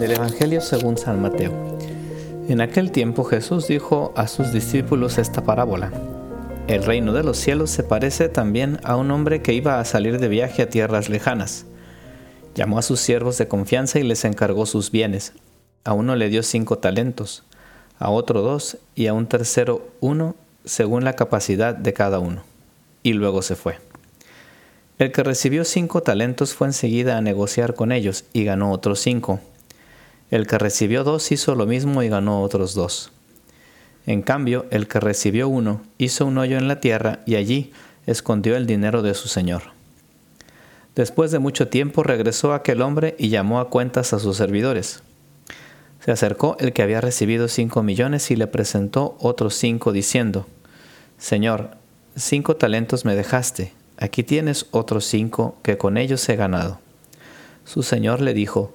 Del Evangelio según San Mateo. En aquel tiempo Jesús dijo a sus discípulos esta parábola. El reino de los cielos se parece también a un hombre que iba a salir de viaje a tierras lejanas. Llamó a sus siervos de confianza y les encargó sus bienes. A uno le dio cinco talentos, a otro dos y a un tercero uno, según la capacidad de cada uno. Y luego se fue. El que recibió cinco talentos fue enseguida a negociar con ellos y ganó otros cinco. El que recibió dos hizo lo mismo y ganó otros dos. En cambio, el que recibió uno hizo un hoyo en la tierra y allí escondió el dinero de su señor. Después de mucho tiempo regresó aquel hombre y llamó a cuentas a sus servidores. Se acercó el que había recibido cinco millones y le presentó otros cinco diciendo, Señor, cinco talentos me dejaste, aquí tienes otros cinco que con ellos he ganado. Su señor le dijo,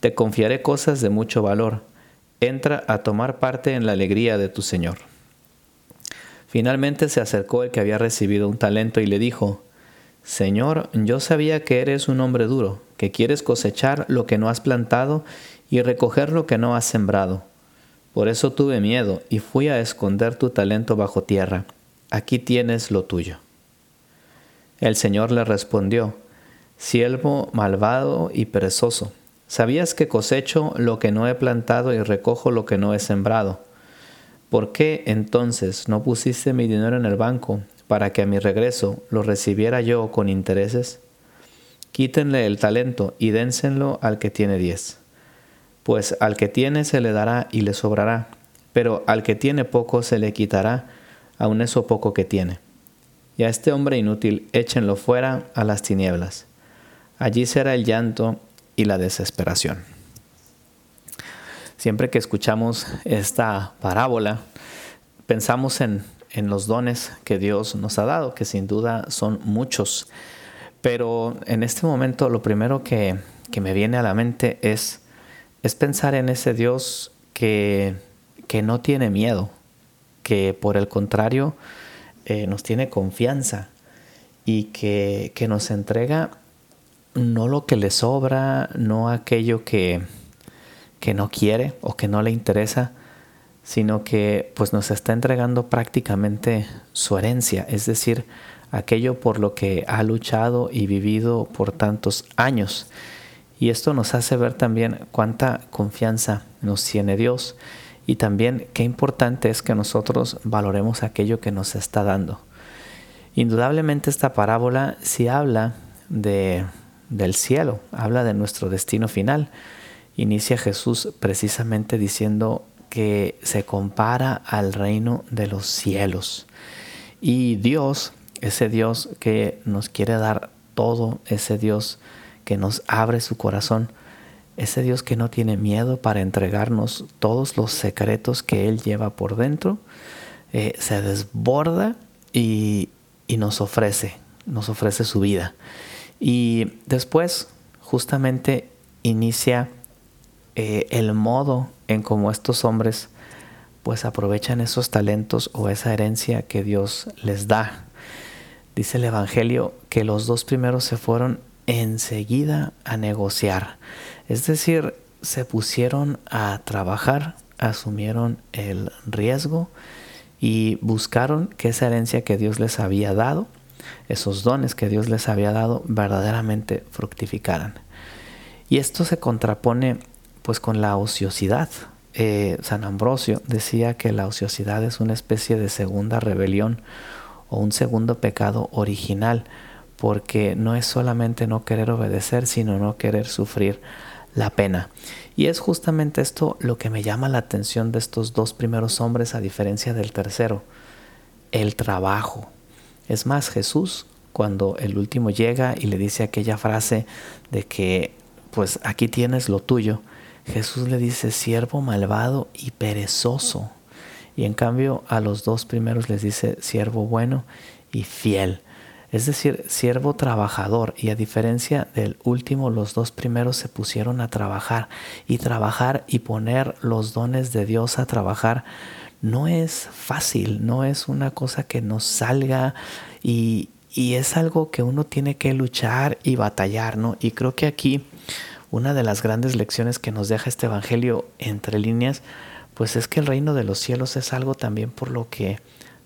te confiaré cosas de mucho valor entra a tomar parte en la alegría de tu Señor. Finalmente se acercó el que había recibido un talento y le dijo, Señor, yo sabía que eres un hombre duro, que quieres cosechar lo que no has plantado y recoger lo que no has sembrado. Por eso tuve miedo y fui a esconder tu talento bajo tierra. Aquí tienes lo tuyo. El Señor le respondió, Siervo malvado y perezoso ¿Sabías que cosecho lo que no he plantado y recojo lo que no he sembrado? ¿Por qué entonces no pusiste mi dinero en el banco para que a mi regreso lo recibiera yo con intereses? Quítenle el talento y dénsenlo al que tiene diez. Pues al que tiene se le dará y le sobrará, pero al que tiene poco se le quitará aun eso poco que tiene. Y a este hombre inútil échenlo fuera a las tinieblas. Allí será el llanto y la desesperación. Siempre que escuchamos esta parábola, pensamos en, los dones que Dios nos ha dado, que sin duda son muchos. Pero en este momento lo primero que, me viene a la mente es, es pensar en ese Dios que, que no tiene miedo, que por el contrario eh, nos tiene confianza y que, que nos entrega no lo que le sobra, no aquello que, que no quiere o que no le interesa, sino que pues nos está entregando prácticamente su herencia, es decir, aquello por lo que ha luchado y vivido por tantos años. Y esto nos hace ver también cuánta confianza nos tiene Dios y también qué importante es que nosotros valoremos aquello que nos está dando. Indudablemente esta parábola sí habla de del cielo, habla de nuestro destino final. Inicia Jesús precisamente diciendo que se compara al reino de los cielos. Y Dios, ese Dios que nos quiere dar todo, ese Dios que nos abre su corazón, ese Dios que no tiene miedo para entregarnos todos los secretos que Él lleva por dentro, eh, se desborda y, y nos ofrece, nos ofrece su vida. Y después justamente inicia eh, el modo en cómo estos hombres pues aprovechan esos talentos o esa herencia que Dios les da. Dice el Evangelio que los dos primeros se fueron enseguida a negociar. Es decir, se pusieron a trabajar, asumieron el riesgo y buscaron que esa herencia que Dios les había dado esos dones que Dios les había dado verdaderamente fructificaran. Y esto se contrapone pues con la ociosidad. Eh, San Ambrosio decía que la ociosidad es una especie de segunda rebelión o un segundo pecado original, porque no es solamente no querer obedecer, sino no querer sufrir la pena. Y es justamente esto lo que me llama la atención de estos dos primeros hombres a diferencia del tercero, el trabajo. Es más, Jesús, cuando el último llega y le dice aquella frase de que, pues aquí tienes lo tuyo, Jesús le dice siervo malvado y perezoso. Y en cambio a los dos primeros les dice siervo bueno y fiel. Es decir, siervo trabajador. Y a diferencia del último, los dos primeros se pusieron a trabajar. Y trabajar y poner los dones de Dios a trabajar no es fácil, no es una cosa que nos salga y, y es algo que uno tiene que luchar y batallar, ¿no? Y creo que aquí una de las grandes lecciones que nos deja este Evangelio entre líneas, pues es que el reino de los cielos es algo también por lo que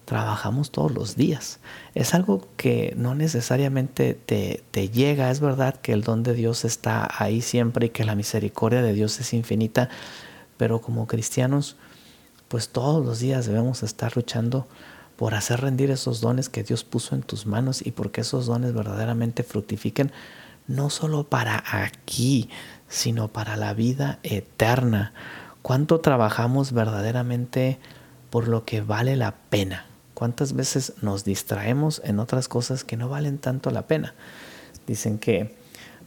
trabajamos todos los días. Es algo que no necesariamente te, te, llega. Es verdad que el don de Dios está ahí siempre y que la misericordia de Dios es infinita, pero como cristianos, pues todos los días debemos estar luchando por hacer rendir esos dones que Dios puso en tus manos y porque esos dones verdaderamente fructifiquen no solo para aquí, sino para la vida eterna. ¿Cuánto trabajamos verdaderamente por lo que vale la pena? ¿Cuántas veces nos distraemos en otras cosas que no valen tanto la pena? Dicen que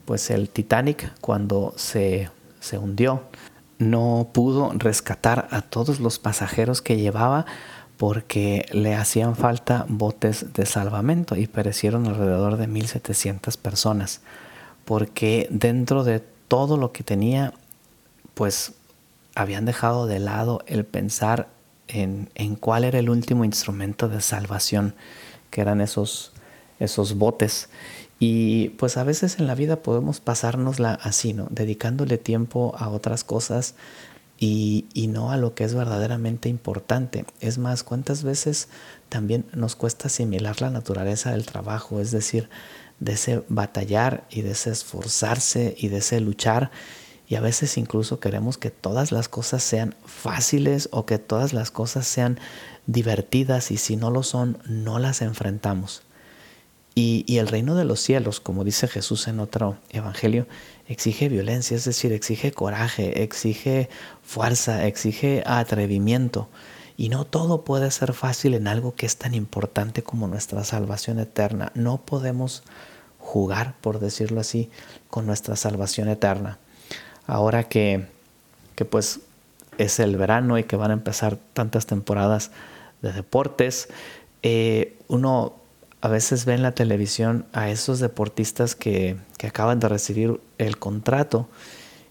pues el Titanic cuando se, se hundió no pudo rescatar a todos los pasajeros que llevaba porque le hacían falta botes de salvamento y perecieron alrededor de 1.700 personas, porque dentro de todo lo que tenía, pues habían dejado de lado el pensar en, en cuál era el último instrumento de salvación, que eran esos, esos botes. Y pues a veces en la vida podemos pasárnosla así, ¿no? Dedicándole tiempo a otras cosas y, no a lo que es verdaderamente importante. Es más, ¿cuántas veces también nos cuesta asimilar la naturaleza del trabajo? Es decir, de ese batallar y de ese esforzarse y de ese luchar. Y a veces incluso queremos que todas las cosas sean fáciles o que todas las cosas sean divertidas y si no lo son, no las enfrentamos. Y, el reino de los cielos, como dice Jesús en otro evangelio, exige violencia, es decir, exige coraje, exige fuerza, exige atrevimiento. Y no todo puede ser fácil en algo que es tan importante como nuestra salvación eterna. No podemos jugar, por decirlo así, con nuestra salvación eterna. Ahora que, que pues es el verano y que van a empezar tantas temporadas de deportes, eh, uno a veces ve en la televisión a esos deportistas que, acaban de recibir el contrato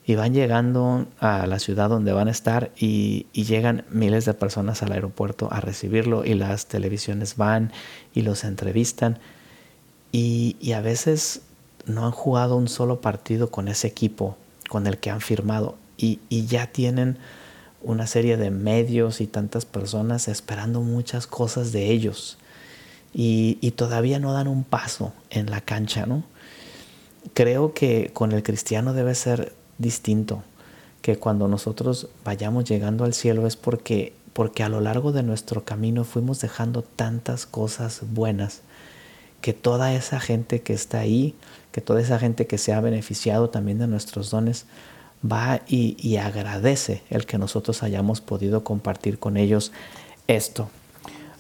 y van llegando a la ciudad donde van a estar y, llegan miles de personas al aeropuerto a recibirlo y las televisiones van y los entrevistan. Y, a veces no han jugado un solo partido con ese equipo con el que han firmado y, y ya tienen una serie de medios y tantas personas esperando muchas cosas de ellos y, todavía no dan un paso en la cancha, ¿no? Creo que con el cristiano debe ser distinto, que cuando nosotros vayamos llegando al cielo es porque, porque a lo largo de nuestro camino fuimos dejando tantas cosas buenas, que toda esa gente que está ahí, que toda esa gente que se ha beneficiado también de nuestros dones, va y, agradece el que nosotros hayamos podido compartir con ellos esto.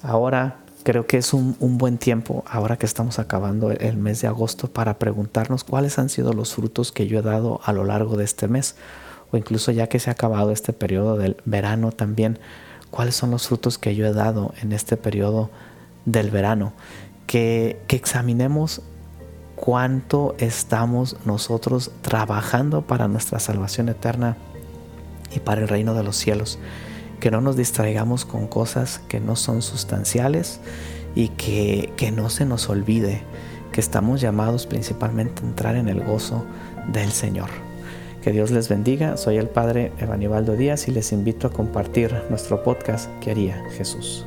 Ahora creo que es un, buen tiempo, ahora que estamos acabando el mes de agosto, para preguntarnos cuáles han sido los frutos que yo he dado a lo largo de este mes, o incluso ya que se ha acabado este periodo del verano también, cuáles son los frutos que yo he dado en este periodo del verano. Que, que examinemos cuánto estamos nosotros trabajando para nuestra salvación eterna y para el reino de los cielos que no nos distraigamos con cosas que no son sustanciales y que, que no se nos olvide que estamos llamados principalmente a entrar en el gozo del Señor. Que Dios les bendiga. Soy el Padre Evanibaldo Díaz y les invito a compartir nuestro podcast que haría Jesús.